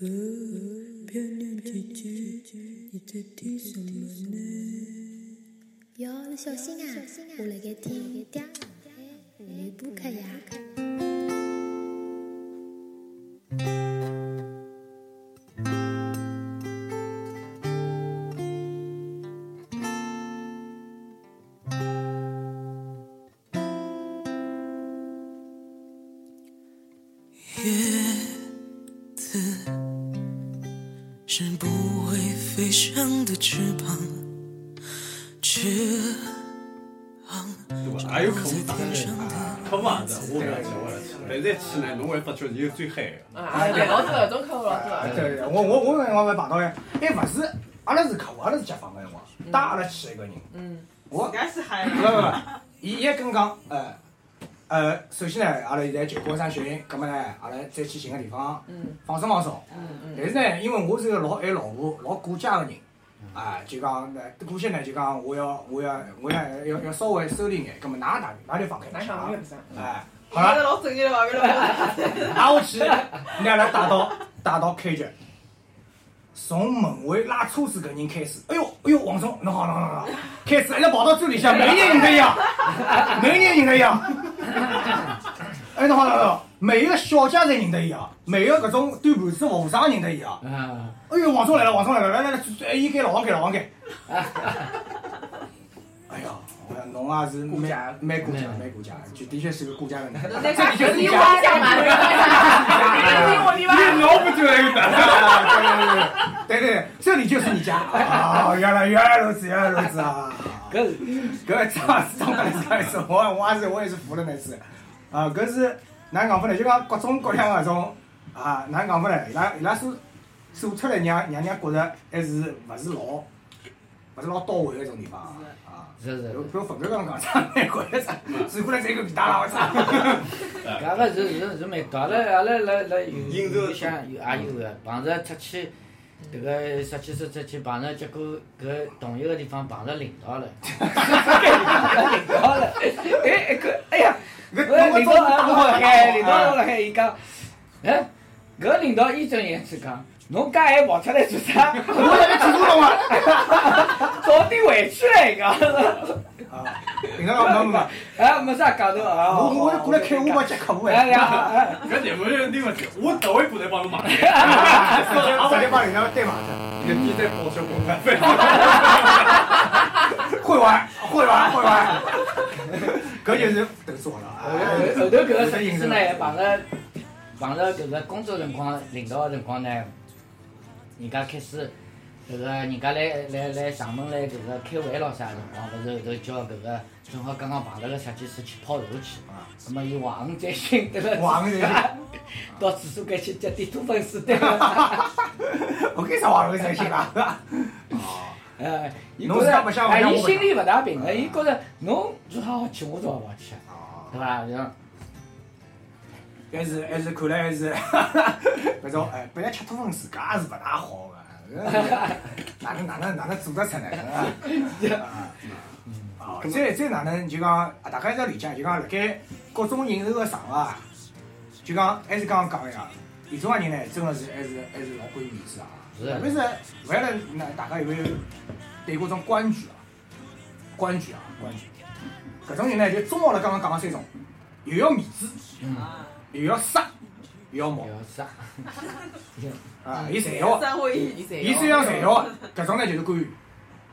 哦，漂亮姐姐，你在听什么呢？哟，你小心啊！我辣盖听嗲妇女播客呀。飞翔的翅膀，翅膀对吧？也有客户打天上的。客户也是，我不要去，我要去。但是一去呢，侬会发觉有最嗨的。啊，对，老多搿种客户老多。对对，我我我搿辰光勿碰到哎，还勿是，阿拉是客户，阿拉是甲方的辰光，带阿拉去一个人，嗯，我搿是嗨不不不，伊伊还跟讲，哎呃，首先呢，阿拉现在就过山训，葛末呢，阿拉再去寻个地方嗯放松放松。但是呢，因为我是个老爱老婆、老顾家个人，啊，就讲呢，过些呢就讲我要我要我要要要稍微收敛眼，葛末哪哪哪就放开哪想啊没有不是？哎，好了。老正经了伐？搿种。挨下去，拿阿拉带到带到开局，从门卫拉车子搿人开始，哎哟哎哟，王总，侬好侬好侬好，开始一直跑到最里向，每年人认得一样，每年得一样。哎，那好侬好，每一个小家侪认得伊啊，每一个搿种端盘子服务生认得伊样。啊，哎呦，王总来了，王总来了，来来来，哎，伊该老王该老王该。哎呀，我讲侬也是蛮蛮顾家，蛮顾家，就的确是个顾家的人。这里 就是你你家。嘛？你我你挖。你老不就那个的？对对对，这里就是你家啊！原来原来如此，原来如此啊！搿是搿张张大来是，我我也是我也是服了那次啊！搿是哪讲法呢？就讲各种各样的搿种啊，哪讲法呢？伊拉伊拉所做出来让让人觉着还是勿是老勿是老到位的一种地方啊！啊，是是比，如冯哥刚刚讲，啥蛮贵的，转过来再一个皮带了，我操！搿个是是是蛮多，阿拉阿拉来来有有想有也有个，碰着出去，迭个十几岁出去碰着，结果搿同一个地方碰着领导了，领导了，哎哎搿哎呀，搿搿领导也打辣海，领导辣海，伊讲，哎，搿领导义正言辞讲。侬介还跑出来做啥？我在那记住了嘛！早点回去了，伊讲。啊，平常讲没没没，哎，没啥讲头啊。我我过来开我帮接客户哎。哎呀，哎搿节目就是你问题，我头一步来帮侬买。直接把领导对嘛，一个你在报销广告费。会玩，会玩，会玩。搿就是等死我了后啊！头搿个设计师呢，碰着碰着搿个工作辰光，领导个辰光呢，人家开始搿个人家来来来上门来搿个开会咯啥辰光，勿是后头叫搿个正好刚刚碰着个设计师去泡茶去，那么伊怀恨在心，对 个怀恨在心到厕所间去接点土粉丝对伐？我干啥话会才行啊？哎，伊侬觉着自家不想哎，伊心里勿大平个，伊觉着侬做好好去，我做好好去，对伐？像还是还是看来还是 搿种哎，本来吃土粉自家也是勿大好个，哪能哪能哪能做得出来呢？啊，再再哪能就讲，啊大家要理解，就讲辣盖各种应酬个场合啊，就讲还是刚刚讲个呀，有种个人呢，真个是还是还是老管面子啊。特别是勿晓得那大家有没有对过种官剧啊？官剧啊，官剧。搿种人呢，就综合了刚刚讲个三种，又要面子，又要杀，又要毛要啥？啊，伊侪要。伊虽然侪要，搿种呢就是官员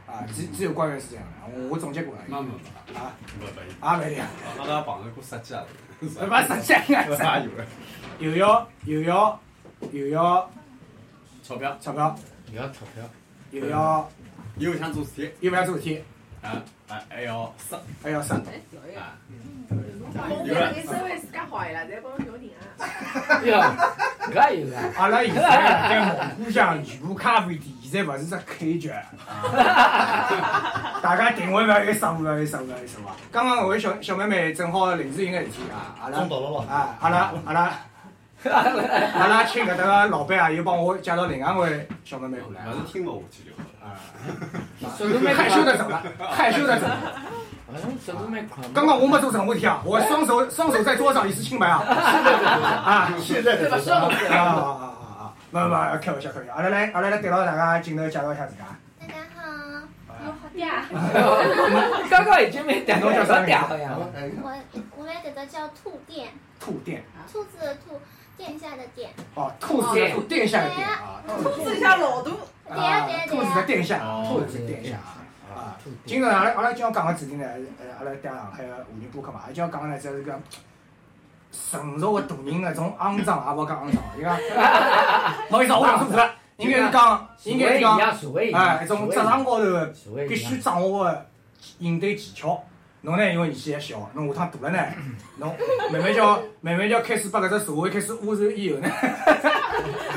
啊，只只有官员是这样的。我我总结过了没没没，啊，没没，啊没的，阿拉碰着过设计啊，勿实际啊，啥有的？又要又要又要钞票，钞票，要钞票。又要又想做事体，又勿要做事体，啊啊还要杀。还要杀。啊！我给他给稍微自家好伊拉，再帮侬调停啊。哟，搿也有啊！阿拉现在辣盖蒙古乡全部咖啡店，现在勿是只开局。大家定位勿要有失误，勿要有失误，勿要有失误啊！刚刚搿位小小妹妹正好临时有眼事体啊，阿拉中到了咯啊，阿拉阿拉阿拉请搿搭个老板啊，又帮我介绍另外一位小妹妹过来勿是听勿下去就好了。啊，害羞的走了，害羞的走了。刚刚我没做什么问题啊，我双手双手在桌上以示清白啊！啊，现在的对吧？双手啊啊啊啊啊！勿勿，开玩笑开玩笑。阿拉来阿拉来对牢大家镜头介绍一下自家。大家好，哟，好嗲。刚刚已经没点到叫啥嗲好像。我我们这个叫兔店，兔店，兔子的兔，殿下的殿。哦，兔子的兔，殿下的殿啊。兔子像老大。对呀对啊呀，兔子的。殿下，哦兔子的殿下啊。今朝阿拉阿拉今朝讲个主题呢，呃，阿拉带上海个华人播客嘛，阿拉今朝讲个呢，就是个成熟个大人那种肮脏，也勿好讲肮脏，就讲，不好意思，我讲错字了，应该是讲，应该是讲。哎，一种职场高头个必须掌握个应对技巧。侬呢，因为年纪还小，侬下趟大了呢，侬慢慢叫慢慢叫开始把搿只社会开始污染以后呢，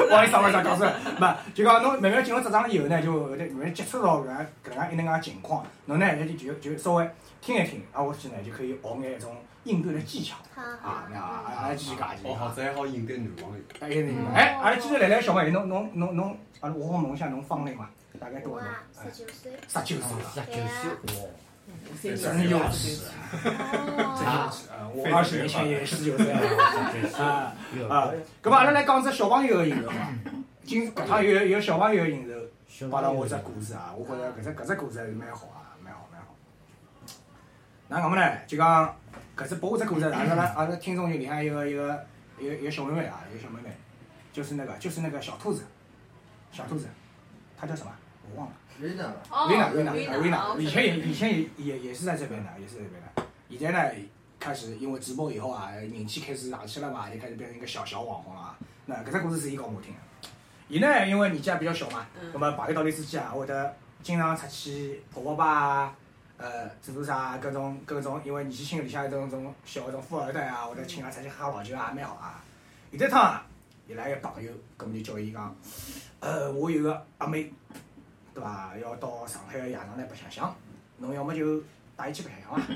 不好意思，不好意思，讲错了，没，就讲侬慢慢进入职场以后呢，就会得慢慢接触到搿样搿能介一能介情况，侬呢就就就稍微听一听，啊，或许呢就可以学眼一种应对的技巧啊，那啊，阿拉继续讲，哦，好，讲。这还好应对男朋友。哎，那个，哎，阿拉继续来来小朋友，侬侬侬侬，阿拉我好问一下侬芳龄嘛，大概多我少？啊，十九岁。十九岁了。十九岁，真幼稚，真幼稚啊！我二十年前也十九岁了 啊啊！搿么阿拉来讲只小朋友个引头嘛。今搿趟有有小朋友个引头，帮了我只故事啊！我觉着搿只搿只故事还是蛮好啊，蛮好蛮好。那咁么呢，就讲搿只拨我只故事，阿拉阿拉听众群里向有个一个一个一个小妹妹啊，一个小妹妹，就是那个就是那个小兔子，小兔子，她叫什么？我忘了。维娜，维娜，啊，维娜，以前也以前也也也是在这边的，也是在这边的。现在呢，开始因为直播以后啊，人气开始上去了嘛，就开始变成一个小小网红了啊。那搿只故事是伊讲我听的。伊呢，因为年纪也比较小嘛，那么朋友道理之间啊，会得经常出去跑跑吧啊，呃，做做啥各种各种，因为年纪轻里向有种种小种富二代啊，或者请伊拉出去喝老酒啊，也蛮好啊。有一趟啊，伊拉一个朋友，搿么就叫伊讲，呃，我有个阿妹。对伐？要到上海个夜场来白相相，侬要么就带伊去白相相伐？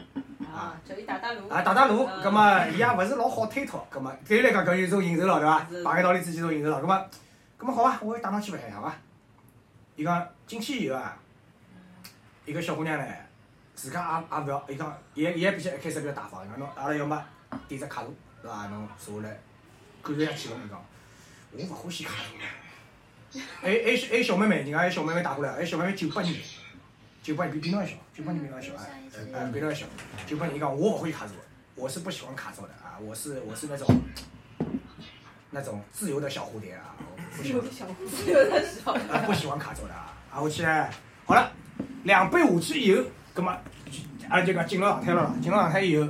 啊，叫伊打打路。啊，打打路，葛末伊也勿是老好推脱，葛末对伊来讲搿就是种应酬咯，对伐？是朋友道理之间种应酬咯，葛末，葛末好伐？我带侬去白相相伐？伊讲进去以后啊，一个小姑娘呢，自家也也勿要，伊讲，伊也伊也比较一开始比较大方，伊讲侬阿拉要么点只卡路，对伐？侬坐下来感受一下气氛，伊讲，我勿欢喜卡路。还还还有小妹妹，人家小妹妹打过来，还有小妹妹九八年，九八年比比侬还小，九八年比侬还小，哎，哎，比侬还小。九八年伊讲我不会卡座，我是不喜欢卡座的啊，我是我是那种那种自由的小蝴蝶啊，我不喜欢小胡子有点小。啊不喜欢卡座的啊。啊，我起来好了，两杯下去以后，葛么阿拉就讲进入状态了啦，进入状态以后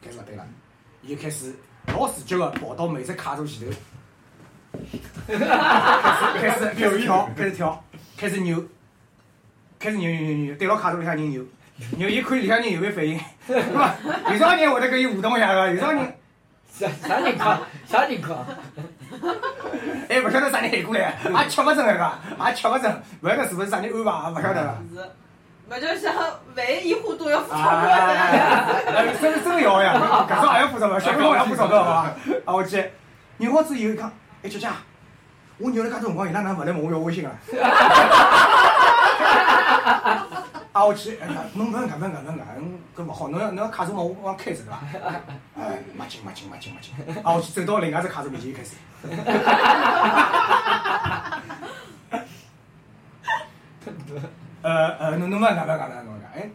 开始勿对了，伊就开始老自觉个跑到每只卡座前头。开始开始开始跳，开始跳，开始扭，开始扭扭扭扭，对牢卡座里向人扭，扭伊看里向人有没有反应，有啥人会得跟伊互动一下个？有啥人啥啥情况？啥情况？还勿晓得啥人喊过来，也吃勿准个，也吃勿准，勿晓得是勿是啥人安排，也勿晓得个。是，勿就像万一烟花都要付钞，票的。哎真真要呀，搿种也要付钞票，小朋友也要付钞票，好伐？啊，我去，扭好之以后一看，哎，姐姐，我扭了介多辰光，伊拉哪勿来问我要微信啊？啊，我去，哎呀，侬勿能搿能搿能搿，搿勿好，侬要侬要卡住嘛，我我开着对伐？哎，没劲没劲没劲没劲，啊，我去走到另外只卡住面前开始。呃呃，侬侬勿讲勿讲勿讲侬讲，哎，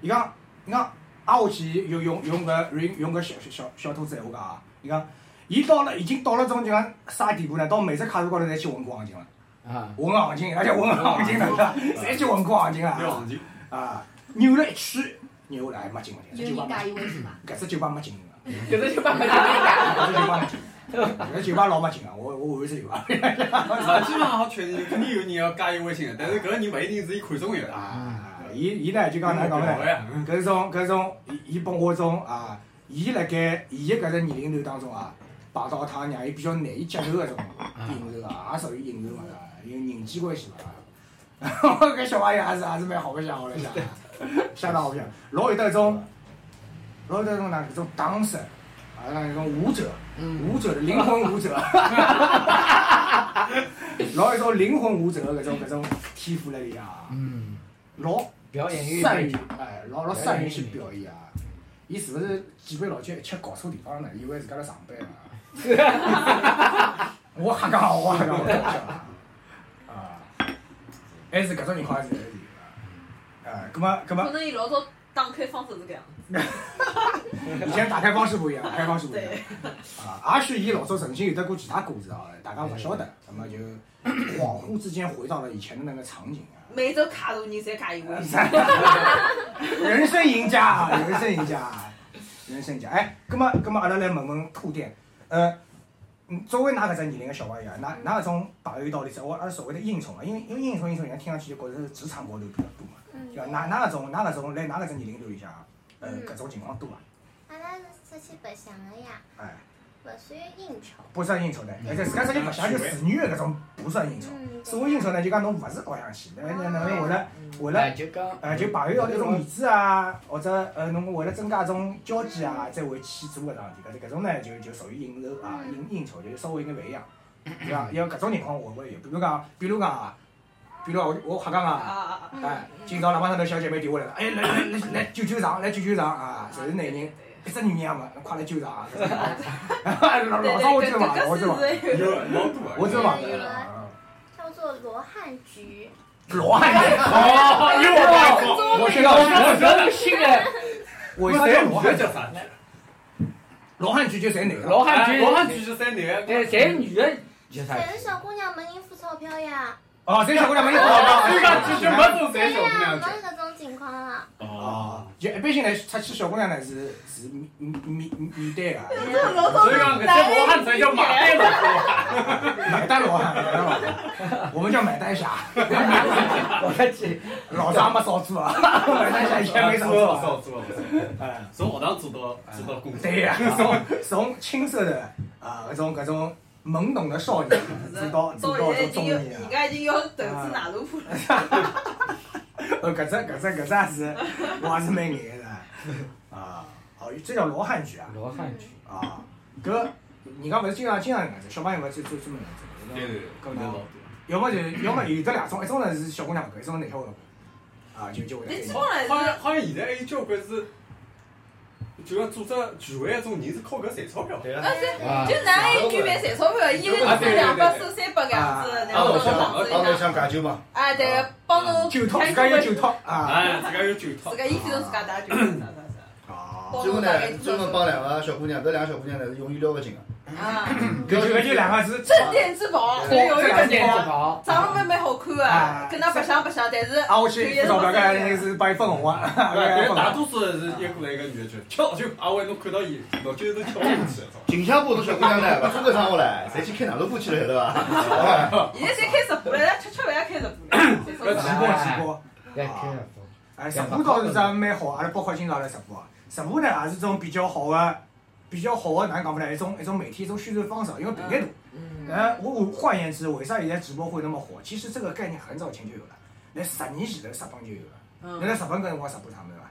伊讲，伊讲挨下去用用用搿用用搿小小小兔子闲话讲啊，伊讲，伊到了已经到了种就讲啥地步呢？到每只卡座高头侪去混过行情了，啊，混行情，而且混行情了？侪去混过行情了要行情，啊，扭了一圈，扭下来没劲没劲，有人这酒吧加伊微信伐？搿只酒吧没劲个，搿只酒吧没人加。搿只酒吧没劲，搿只酒吧老没劲个，我我换一只酒吧。啊，基本上好确定，肯定有人要加伊微信的，但是搿个人勿一定是伊看中的啊。啊，伊伊呢就讲哪能讲呢？搿种搿种，伊伊帮我种啊，伊辣盖伊个搿只年龄段当中啊，碰到一趟让伊比较难以接受个种应酬啊，也属于应酬嘛，因为人际关系嘛。搿小朋友还是还是蛮好白相，我来想，相当好白相，老有得一种，老有得一种哪搿种当时啊，那种舞者，舞者的灵魂舞者，老有种灵魂舞者的搿种搿种天赋辣里啊。嗯，老表演欲善于哎，老老善于去表演啊！伊是勿是几杯老酒一切搞错地方了？以为自家辣上班啊？我瞎讲，我瞎讲。啊，还是搿种情况还是有的。啊，葛么葛么可，能伊老早打开方式是搿样子。以前打开方式不一样，打开方式不一样。啊，也许伊老早曾经有得过其他故事啊，大家勿晓得，那么就恍惚之间回到了以前的那个场景啊。每周卡路人侪加一位。人生赢家啊，人生赢家啊，人生赢家。哎，葛么葛么，阿拉来问问兔店，呃，嗯作为㑚搿只年龄个小朋友啊，㑚㑚搿种朋友到底是我阿拉所谓的应酬嘛？因为因为应酬应酬，人家听上去就觉着是职场高头比较多嘛。嗯对伐？㑚㑚搿种㑚搿种来㑚搿只年龄段里向，呃，嗯搿种情况多伐？阿拉是出去白相的呀，哎，勿算应酬。不算应酬的，而且自家出去白相就自愿的搿种不算应酬。嗯，所谓应酬呢，就讲侬勿是高相去，那那那为了为了哎，就讲，呃，就朋友要那种面子啊，或者呃，侬为了增加种交际啊，才会去做搿桩事体。搿搿种呢，就就属于应酬啊，应应酬，就稍微有点勿一样，对伐？因为搿种情况会会有，比如讲，比如讲啊，比如讲我我瞎讲啊！哎，今朝喇叭上头小姐妹电话来了，哎，来来来来救救场，来救救场啊！侪是男人，一只女人也没，快来救场啊！老 老早我记得嘛，我记得嘛，有老多啊。我知道嘛，有啊叫做罗汉局，罗汉局，哦，又 我我学到我我这个新的为啥叫罗汉局叫？啥？罗汉局就侪男的。罗汉局，罗汉局是三男。对，侪女的？侪是小姑娘没人付钞票呀。哦，这小姑娘没有好这个局就没种对三小姑呀，娘去。没搿种情况啊。哦，就一般性来出去小姑娘呢是是面面面面对个，所以讲，搿只罗汉才叫马代罗汉。买单罗汉，买单罗汉，我们叫买单侠，老早没少做啊，买单侠以前没少做了，做。哎，从学堂做到做到工作。对呀，从从青涩的啊搿种搿种懵懂的少年，做到做到这到现在已经有，中年啊，人家已经要投资哪路铺了。呃，搿只搿只搿只也是我还是蛮眼的啊，哦，这叫罗汉剧啊。罗汉剧，啊，搿人家勿是经常经常搿样子，小朋友勿是专专门搿样子，对对对，搿老多。要么就要么有得两种，一种呢是小姑娘搿，一种男小孩勿搿，啊就就会好像好像现在还有交关是，就讲组织聚会那种人是靠搿赚钞票。对啊，啊就哪一句蛮赚钞票，一个就是两百收三百搿样子，然后帮侬侬想帮侬想解酒嘛，啊对，帮侬酒托自家有酒托。啊，哎，自家有酒套自。家衣服侬自家带酒啥啥啥。啊，最后呢专门帮两个小姑娘，搿两个小姑娘呢是永远撩勿进个。啊，搿就搿就两个字，镇店之宝，对。有一个这个电子宝，宝，长得蛮蛮好看啊，跟他白相白相，但是啊，我去付钞票，搿应该是帮伊分红啊，对，大多数是一过来一个女的就跳就，阿伟侬看到伊，侬就是跳进去了。近腔部侬小姑娘呢，勿做搿生活唻，侪去开哪路部去了，晓得伐？现在侪开直播了，吃吃饭也开直播了，直播直播，来开了，哎，直播倒是真蛮好，阿拉包括今朝来直播，直播呢也是种比较好的、比较好的，哪能讲法呢？一种一种媒体一种宣传方式，因为频率大。呃，我我换言之，为啥现在直播会那么火？其实这个概念很早以前就有了，在十年前头日本就有了。那在日本搿辰光直播他们对伐？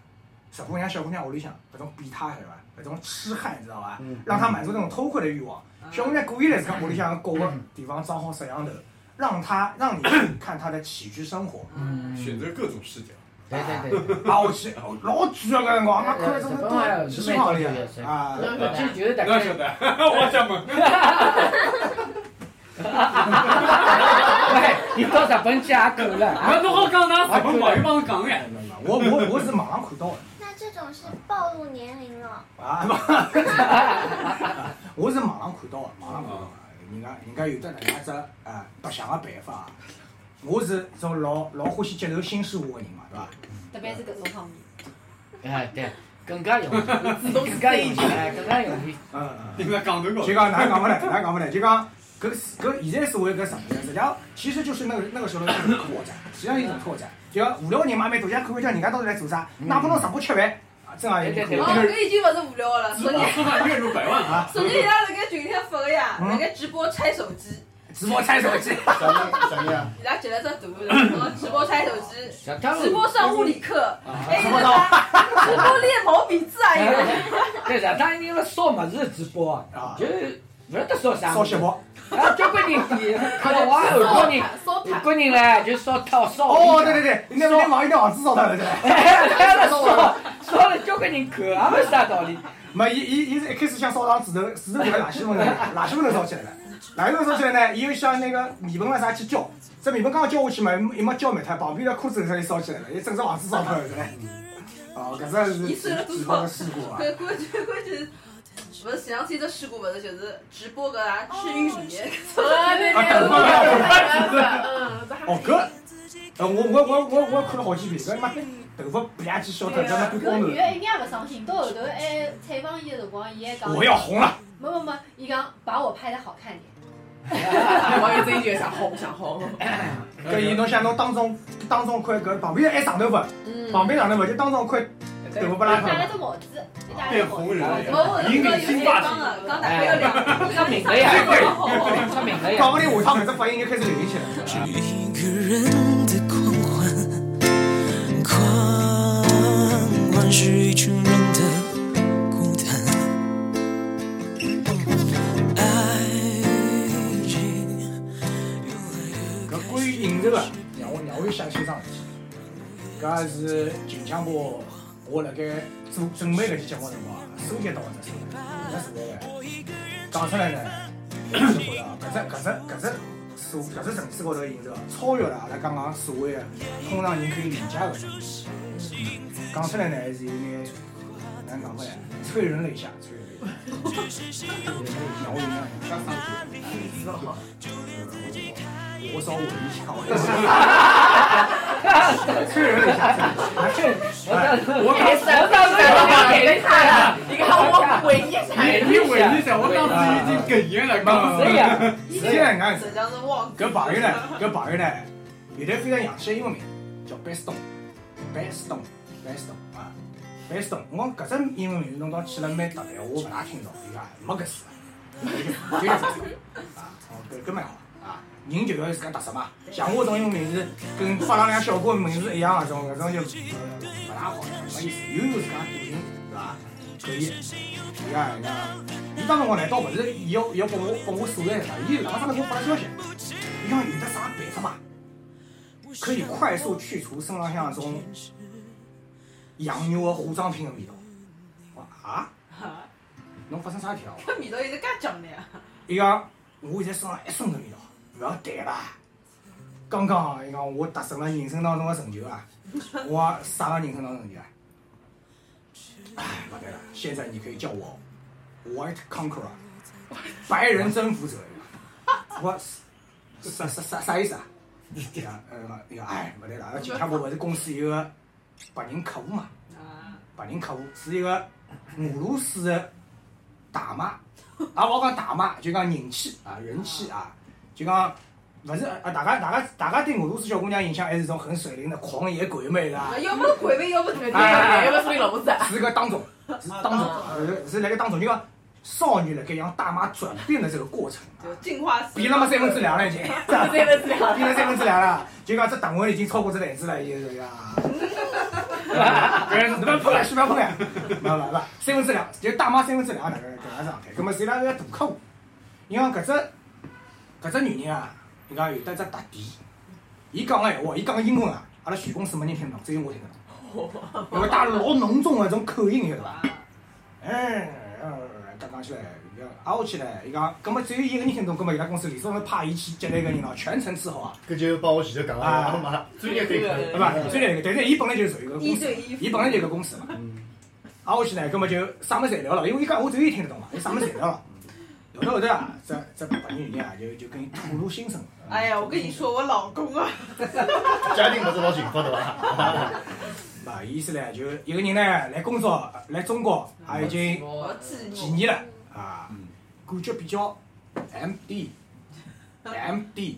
日本让小姑娘屋里向搿种变态晓得伐？搿种痴汉你知道伐？让她满足那种偷窥的欲望。小姑娘故意来自家屋里向各个地方装好摄像头，让她让你看她的起居生活。嗯，选择各种视角。对对对，啊，我去，老贵啊！搿辰光，妈看了这么多，几十行里啊！这就是大概，侬晓得？我想问，喂，你到日本去也够了，啊，侬好讲㑚日本朋友帮侬讲哎。我我我是网上看到的那这种是暴露年龄了。啊，我是网上看到的，网上看到的。人家人家有的能介只啊白相个办法，我是种老老欢喜接受新事物个人嘛，对伐？特别是搿种方面，哎对，更加容易，更加容易，哎，更加容易，嗯嗯。定在港头高就。讲哪能讲勿来，哪能讲勿来，就讲搿搿现在所谓搿什么呢？实际上其实就是那个那个时候的一种拓展，实际上一种拓展。就讲无聊人嘛，蛮多，人家看看叫人家到底来做啥，哪怕侬直播吃饭，啊，正好也可以。哦，搿已经勿是无聊了。昨天说话月入百万啊！昨天伊拉辣盖群里向发个呀，辣盖直播拆手机，直播拆手机，啥人啥人啊？伊拉截了只图，然后直播拆手机，直播上物理课，还有一个啥，直播练毛笔字啊，有。对的，他因为烧么子直播啊就是勿晓得烧啥，烧锡箔。啊，交关人点，看到我，韩国人，烧炭，韩国人嘞就烧套烧。哦，对对对，那边网一条网子烧脱了，对伐？哎，他了烧，烧了交关人看，也没啥道理。没，伊伊伊是一开始想烧上纸头，纸头就辣垃圾桶里，垃圾桶头烧起来了。哪一种说起来呢？伊又想那个面粉啦啥去浇，这面粉刚刚浇下去嘛，一没浇灭脱，旁边的裤子头就烧起来了，伊整只房子烧脱了，是嘞。哦，搿只是伊算了多几包少的事故啊！关关键关键是，勿是前两天只事故，勿是就是直播搿啊吃玉米，啊，等会儿哦，搿，呃，我我我我我看了好几遍，搿他妈头发吧唧小脱，他妈变光头了。搿女的一点也勿伤心，到后头还采访伊的辰光，伊还讲，我要红了，没没没，伊讲把我拍的好看点。我有追求想红想红，搿伊侬想侬当中当中块搿旁边还长头发，嗯，旁边长头发就当中块头发不拉戴了脱。只帽子，变。红人了我引领新发型。刚刚大概有两，出名了呀，出名了呀。搞不定下趟搿只发型就开始流行起来了。搿是近腔部我辣盖做准备搿期节目辰光收集到个只数据，搿实在个讲出来呢，我就觉着啊搿只搿只搿只数搿只层次高头个饮食啊，超越了阿拉刚刚所谓个通常人可以理解个层次。讲出来呢，还是有眼哪能讲法呢？催人泪下，催人泪下。让我有眼想上去。我稍微一下，催 人泪下。我我当时我给了他呀，你看我回忆下，你回忆一下，我当时已经哽咽了，刚是呀，实际上讲，实际上是忘搿朋友呢，搿朋友呢，有得非常洋气的英文名，叫 Beston，Beston，Beston 啊，Beston。我讲搿只英文名侬讲起来蛮特别，我勿大听到，伊讲没搿事，啊，哦，搿搿蛮好。人就要有自家特色嘛，像我这种用名字跟发廊两小哥名字一样啊，这种搿种就呃勿大好，没意思。又有自家个性，是伐？可以。伊讲伊当辰光呢，倒勿是伊要伊要拨我拨我素材啥，伊两个上头给我发了消息，伊讲有得啥办法嘛，可以快速去除身浪向种洋肉的化妆品的味道。我说啊，侬发生啥事体了？搿味道现在介强烈啊！伊讲我现在身上一身的味道，勿要谈吧。刚刚，伊讲我达成了人生当中的成就啊！我啥个人生当中成就啊？哎，勿对了，现在你可以叫我 White Conqueror，白人征服者。我啥啥啥啥意思啊？伊讲呃，伊讲哎，勿对了，阿拉警察部勿是公司有个白人客户嘛？白人客户是一个俄罗斯的大妈，啊，我讲大妈就讲人气啊，人气啊，就讲勿是啊，大家大家大家对俄罗斯小姑娘印象还是种很水灵的狂野鬼魅的啊，要么是鬼魅，要么是对哎要么是你老婆子。是个当中，是当中，呃是那个当中，就讲少女辣盖让大妈转变的这个过程啊，就进化变那么三分之两了已经，三分之两变了三分之两了，就讲这档位已经超过这台子了，已经是呀。搿是不要碰了，先不要碰了，勿勿勿，三分之两，就大妈三分之两那个搿能状态。葛末是伊拉个大客户，你讲搿只搿只女人啊，伊讲有得只特点，伊讲个闲话，伊讲个英文啊，阿拉全公司没人听得懂，只有我听得懂，因为带老浓重个种口音，晓得伐？哎，讲讲起来，要挨下去唻，伊讲，葛末只有一个人听懂，葛末伊拉公司里头派伊去接待个人咯，全程伺候啊。搿就帮我前头讲个嘛，专业对口。对伐？专业对口但是伊本来就是属于搿个公司伊本来就是搿个公司嘛。挨下去呢，葛末就啥物事侪聊了，因为伊讲我只有伊听得懂嘛，伊啥物事侪聊了。后头啊，这这白人女人啊，就就跟伊吐露心声。哎呀，我跟你说，我老公啊，家庭勿是老幸福对伐？嘛，意思呢，就一个人呢来工作，来中国也已经几年了啊，感觉比较 MD。MD，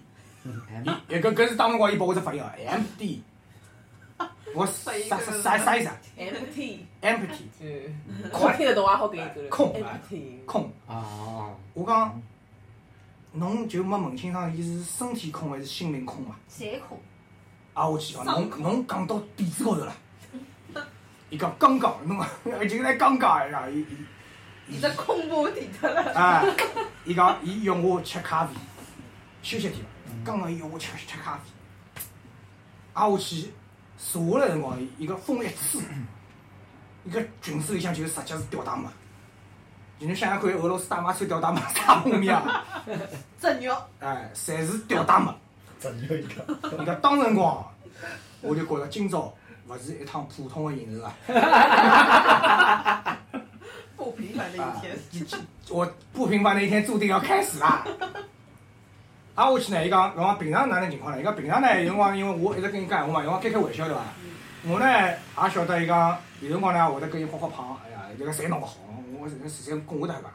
伊搿搿是当辰光伊拨我只发音啊，MD。我啥啥啥啥意思啊 empty，？empty，嗯，我听得懂啊，好给你空 empty，空。哦，我讲，侬就没问清爽，伊是身体空还是心灵空嘛？谁空？啊，我去哦，侬侬讲到点子高头了。伊讲刚刚，侬就来刚刚呀！伊伊你这空不底的了。啊，伊讲伊约我吃咖啡，休息天了。刚刚伊约我吃吃咖啡，啊，我去坐下来辰光，伊个风一吹，伊个裙子里向就直接是吊带嘛，侬想想看，俄罗斯大妈穿吊带嘛，啥画面啊？真肉，哎，侪是吊带嘛。真牛一个，伊个当辰光，我就觉着今朝勿是一趟普通的行程啊！不平凡的一天。我不平凡的一天注定要开始啦！挨下去呢，伊讲，侬讲平常哪能情况呢？伊讲平常呢，有辰光因为我一直跟伊讲闲话嘛，有辰光开开玩笑对伐？我呢也晓得伊讲，有辰光呢会得跟伊画画胖，哎呀，这个侪弄勿好，我实实在供下大家。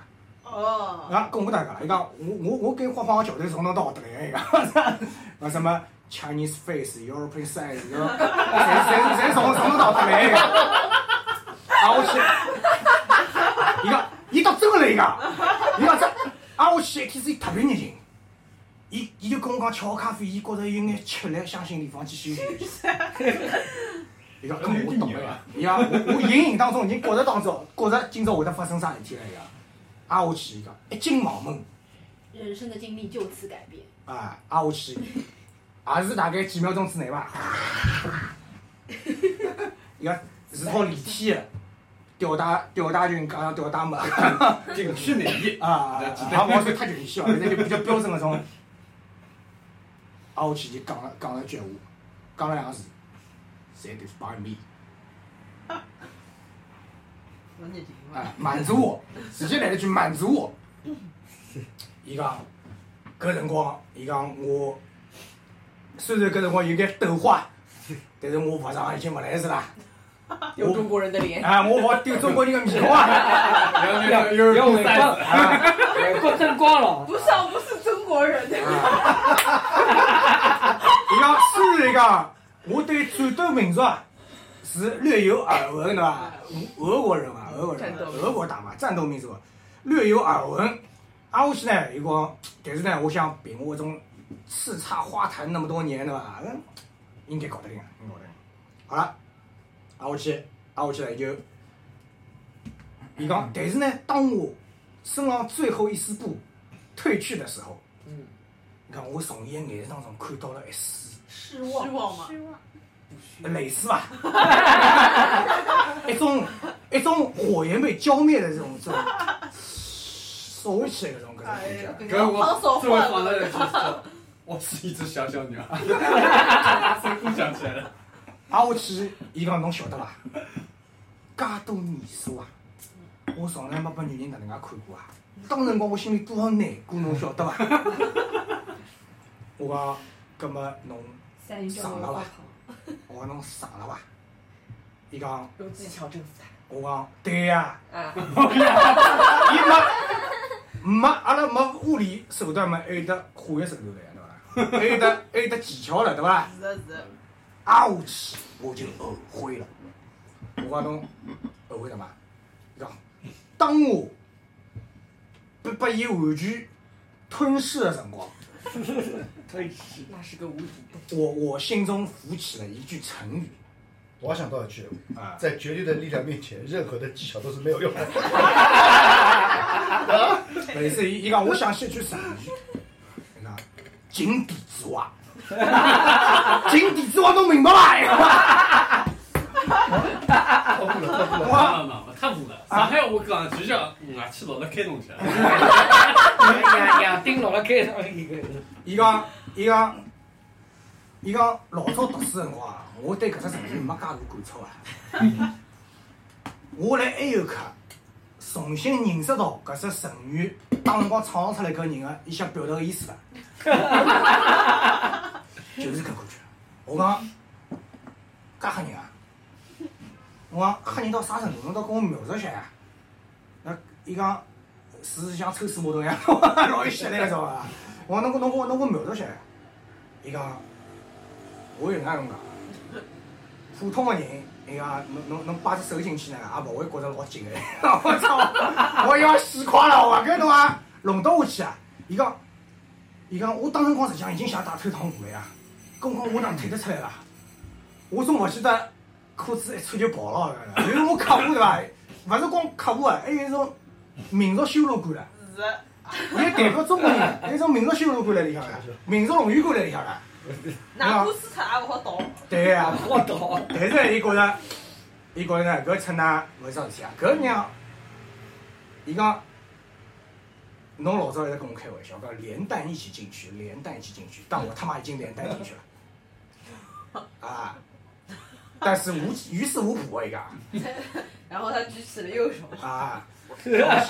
哦，啊，供下大家了。伊讲我我我跟伊画画个桥段从哪到学得来个？伊讲，那什么 Chinese face、European size？侪侪侪从从哪到学得来个？挨下去，伊讲，伊倒真个来伊讲，伊讲这挨下去一开始伊特别热情，伊伊就跟我讲吃好咖啡，伊觉着有眼吃力，想寻地方去休息休息。伊讲，搿我懂了呀。伊讲，我我隐隐当中已经觉着当中，觉着今朝会得发生啥事体了。伊讲，挨下去伊讲一进房门，人生的经历就此改变。啊，挨下去也是大概几秒钟之内伐。伊讲是套立体的吊带吊带裙加上吊带帽。这个是内衣啊，也勿好说太全细哦，现在就比较标准个种。挨下去就讲了讲了一句闲话，讲了两个字嘛。啊，满足我，直接来了句满足我。伊讲，搿辰光，伊讲我虽然搿辰光有眼抖花，但是我服装已经勿来事啦。有中国人的脸。啊，我勿丢中国人的面孔啊！要要要外三光，了。不上不是中国人。伊讲虽然讲我对战斗民族啊是略有耳闻，对伐？俄国人啊，俄国人啊，俄国大妈，战斗民族，略有耳闻。挨下去呢，伊讲，但是呢，我想凭我这种叱咤花坛那么多年，对伐？嗯，应该搞得定，应该搞得定。好了，挨下去，挨下去呢就，伊讲，但是呢，当我身上最后一丝布褪去的时候，嗯，你看我从眼神当中看到了一丝失望。失望吗？失望。类似吧，一种一种火焰被浇灭的这种这种烧起来的这种感觉。，可是我手这位换放在这就是，我是一只小小鸟，声音想起来了。啊，我去，伊讲侬晓得伐？介多年数啊，我从来没把女人哪能介看过啊！当辰光我心里多少难过，侬晓得伐？我讲，葛么侬上了伐？我讲侬上了伐？伊讲，有技巧征服他。我讲对呀、啊，伊没没阿拉没物理手段嘛，还有得化学手段了呀，对伐？还有得还有得技巧了，对伐？是的，是的。挨下去我就后悔了。我讲侬后悔什么？伊讲，当我被被伊完全吞噬的辰光，那是个无底洞。我我心中浮起了一句成语我想到一句，啊，在绝对的力量面前，任何的技巧都是没有用的。类似于伊讲，我想起一句成语，伊讲井底之蛙。井底之蛙都明白伐？错误了，错误了。没没没，太糊了。上海我讲就叫外气老了开动起来。两两顶落了开上一个。伊讲，伊讲，伊讲老早读书辰光啊，我对搿只成语没介大感触啊。我来 A 有课重新认识到搿只成语当辰光创造出来搿人个伊想表达个意思了，就是搿感觉。我讲，介吓人啊！我讲吓人到啥程度？侬倒跟我描述一下呀。那伊讲是像抽水马桶一样，老有吸力个，知道伐？我讲侬给侬我侬给我描述一下。伊讲，我有能介侬讲，普通个人，伊讲侬侬侬摆只手进去呢，也勿会觉着老紧个。我操！我要死快了，我搿侬啊，弄到下去啊！伊讲，伊讲我当辰光实际上已经想打退堂鼓了呀。跟我讲我哪能退得出来啦？我总勿记得裤子一穿就跑了，因为我客户对伐？勿是光客户啊，还有一种民族羞辱感了。是的。伊代表中国人，有一种民族羞辱感辣 里向了，民族荣誉感辣里向了。哪怕输脱也勿好倒。对呀、我倒。但是伊觉着，伊觉着呢，搿趁㑚勿是桩事体啊，搿娘，伊讲侬老早一直跟我开玩笑，讲连弹一起进去，连弹一起进去，但我他妈已经连弹进去了，啊！但是无于事无补啊，伊讲 然后他举起了右手，啊，然后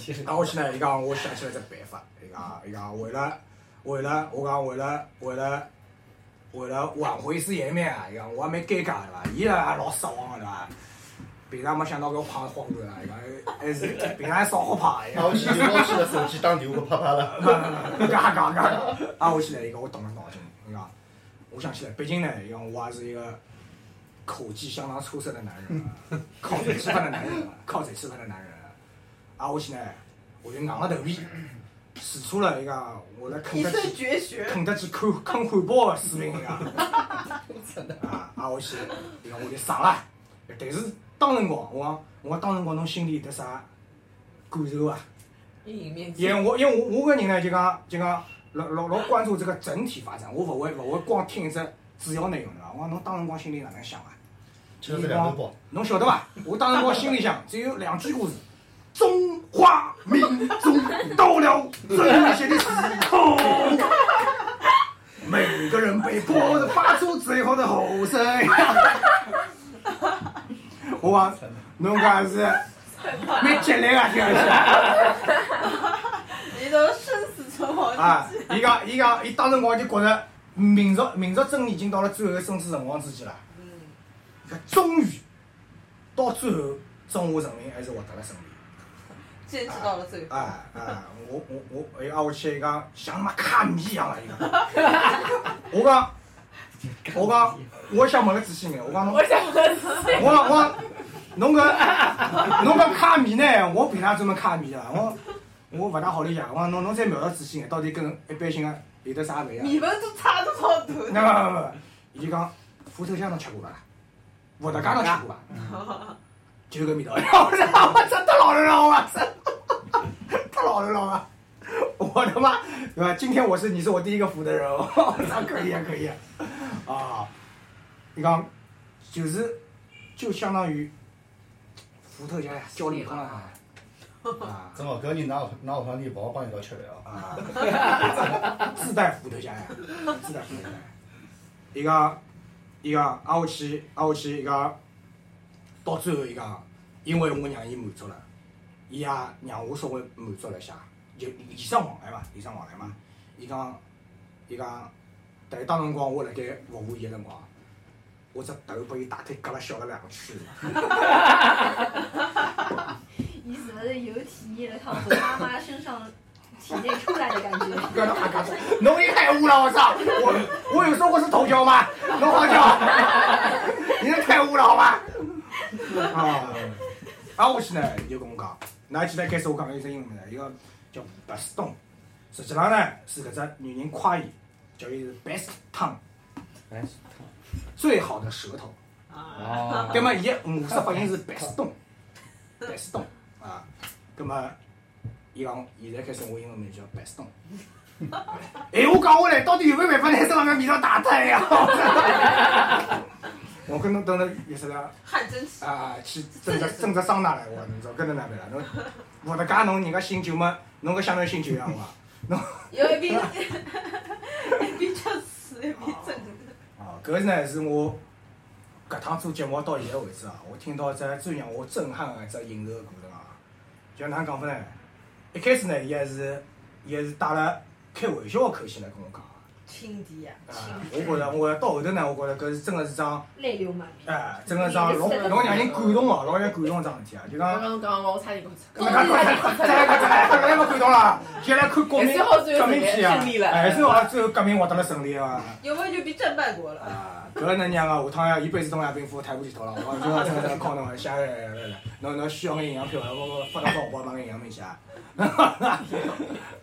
去，然后去呢，伊讲我想起来只办法，伊讲伊讲为了为了我讲为了为了为了挽回一丝颜面啊，伊讲我还蛮尴尬对伐？伊也老失望个对伐？平常没想到搿胖荒头啦，伊讲还是平常还少好胖，伊讲那我去就拿起了手机打电话啪啪了。嘎嘎嘎！啊，我起来一个，我动了脑筋，我想起来，毕竟呢，伊讲我也是一个口技相当出色的男人啊，靠嘴吃饭的男人啊，靠嘴吃饭的男人啊。啊，我起来，我就硬着头皮，使出了一个我来肯德基绝学。肯德基啃啃汉堡的水平一样。啊，啊，我去，伊讲我就上了，但是当辰光，我讲我讲当辰光侬心里有得啥感受啊？阴影面积因为我因为我我个人呢，就讲就讲老老老关注这个整体发展，我勿会勿会光听一只主要内容对伐？我讲侬当辰光心里哪能想啊？吃了两头包，侬晓得伐？我当辰光心里想只有两句故事：中华民族到了最危险的时候，每个人被迫的发出最后的吼声。我讲侬讲是蛮激烈啊，听上去。你都生死存亡啊之际。，伊讲伊讲伊当辰光就觉着民族民族真已经到了最后的生死存亡之际了。嗯，搿终于到最后，中华人民还是获得了胜利。坚持到了最后。啊啊！我我我，哎啊！我去伊讲像他妈卡米一样了，伊讲。我讲，我讲，我想问个仔细眼，我讲侬，我想问，我讲我讲，侬搿侬讲卡米呢？我凭啥专门卡米的？我我勿大好理解。我讲侬侬再描述仔细眼，到底跟一般性个有得啥勿一样？米粉都差多少度？那不不不，伊就讲虎头香侬吃过伐？伏特加侬吃过伐？就搿味道。我操！我操！太老人了，我操！太老人了啊！我他妈对吧？今天我是你是我第一个服的人哦，我操！可以啊，可以啊！啊，你讲就是就相当于伏特加呀，教练康啊。啊正好搿人拿拿下趟你勿好帮伊一道吃饭哦。啊，自带伏特加呀，自带伏特加。伊讲，伊讲，挨下去，挨下去，伊讲，到最后伊讲，因为我让伊满足了，伊也让我稍微满足了一下，就礼尚往来嘛，礼尚往来嘛。伊讲，伊讲，但是当辰光我辣盖服务伊个辰光，我只头被伊大腿割了小了两圈。你是不是有体验了趟从妈妈身上体内出来的感觉？不要他嘎子，侬也太污了，我操！我我有说过是头条吗？侬好叫，你这太污了好吧？啊，啊，我去呢就跟我讲，那记得开始我讲了一只英文名字，一个叫 Baston，实际上呢是搿只女人夸伊，叫伊是 best tongue，哎，最好的舌头。哦，那么伊个母式发音是 Baston，Baston 啊，那么伊讲现在开始我英文名叫 Baston。哎，我讲下来，到底有没有办法拿身上面味道打脱呀？我跟侬等着意思了汗蒸起。啊，去蒸只蒸只桑拿来，我侬知道跟侬哪办了？侬伏特加侬人家醒酒嘛，侬搿相当于醒酒一样伐？侬有一边一边吃屎一边蒸。哦，搿呢是我搿趟做节目到现在为止啊，我听到一只最让我震撼的一只饮食的过程啊。就哪能讲法呢？一开始呢，伊还是伊还是带了开玩笑的口气来跟我讲啊。亲弟呀，啊亲，我觉着，我到后头呢，我觉着搿是真的是桩，泪流满面。哎，真的是桩老老让人感动哦，老让人感动的桩事体啊。就讲，刚刚讲我差点讲搿能介快再来再来，搿么感动了。现在看国民革命片啊胜利，了哎，最后最后革命获得了胜利啊。有没有就比战败国了？啊，搿能让个下趟要一辈子东亚病夫抬不起头了。我今朝真的靠侬下来来来来，侬侬需要眼营养票，我我发到红包帮眼营养品去啊。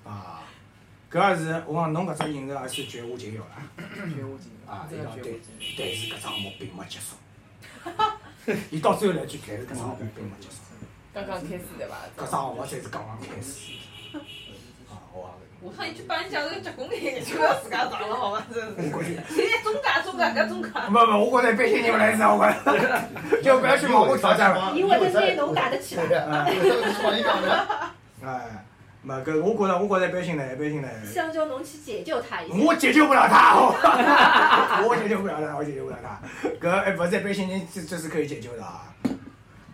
啊，搿也是我讲侬搿只饮食也是绝无仅有了绝无仅啊！伊真的讲对但是搿只项目并没结束。伊到最后来句，但是搿只项目并没结束，刚刚开始对伐？搿只项目才是刚刚开始。啊，我我看你去帮人家这个结棍眼，就要自家长了，好吧？真是。我估计。现在中介中介搿中介。不不，我觉着一般性人勿来事，我觉着就不要去盲目挑战了。因为这些侬打得起来。对呀，为啥个是帮伊讲的？哎，没搿我觉着，我觉着一般性呢，一般性呢，香蕉侬去解救他一下。我解救不了他，我解救不了他，我解救不了他。搿还勿是一般性人这这是可以解救的啊。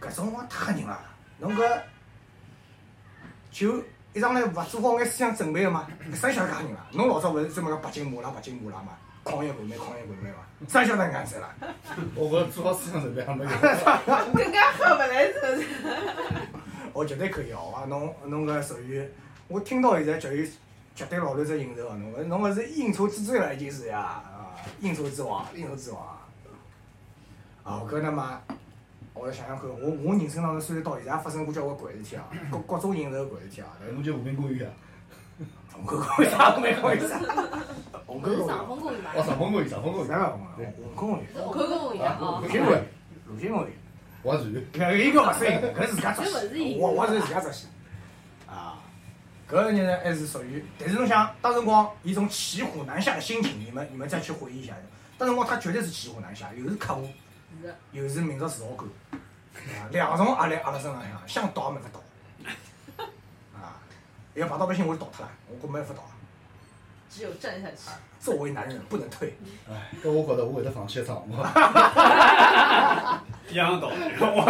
搿种话太吓人了，侬搿就一上来勿做好眼思想准备个嘛，谁晓得介吓人啦？侬老早勿是专门讲北京麻辣、北京麻辣嘛，抗疫管美、抗疫管美嘛，谁晓得搿样子啦？我觉着做好思想准备还没有。更加喝勿来是不是？我绝对可以，好伐？侬侬搿属于，我听到现在绝对绝对老头子应酬啊！侬搿侬搿是应酬之最了，已经是呀啊！应酬之王，应酬之王。啊，搿那么，我来想想看，我我人生当中虽然到现在也发生过交关怪事体啊，各各种应酬怪事体啊，侬就和平公园啊，虹口公园啥没公园啥？虹口公园，上风公园吧？哦，上风公园，上风公园，啥个公园？虹口公园，虹口公园啊鲁。迅公园，鲁迅公园。划船，搿一个勿适应酬，搿是自家作戏，我我是自家作戏。啊，搿个人呢还是属于，但是侬想，当辰光一种骑虎难下的心情，你们你们再去回忆一下，当辰光他绝对是骑虎难下，又是客户。又是民族自豪感，啊，两重压力压辣身浪向，想倒也没法倒。啊，要碰到不行我就倒脱了，我没办法倒。只有站下去。作为男人不能退。哎，搿我觉得我会得放弃一场我。一样道理。我我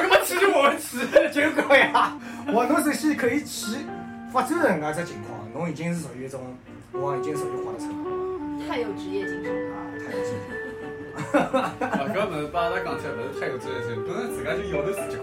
他妈骑就我骑，结果呀，我侬首先可以去发展人家只情况，侬已经是属于一种，我已经属于划得成了太有职业精神了。啊，太有劲了。啊，搿物事把阿拉讲起来，勿是太有责任心，本身自家就要头自己活，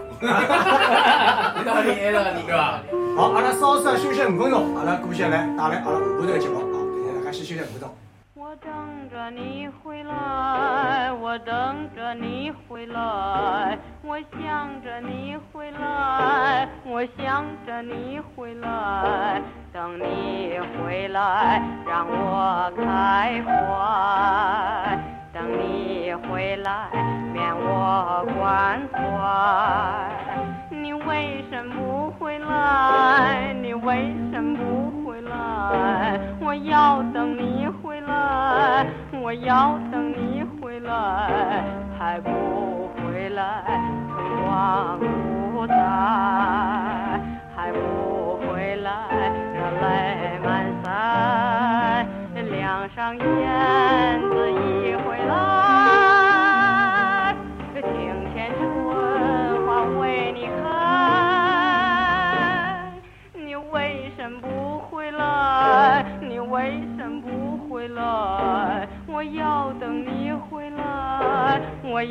有道理，有道理，对吧？好，阿拉稍稍休息五分钟，阿拉过下来带来阿拉下半段节目啊，等下大家先休息五分钟。我等着你回来，我等着你回来，我想着你回来，我想着你回来，等你回来让我开怀，等你回来免我关怀。你为什么不回来？你为什么不回来？我要等你回来，我要等你回来，还不回来，春光不再，还不回来，热泪满腮，梁上燕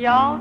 我要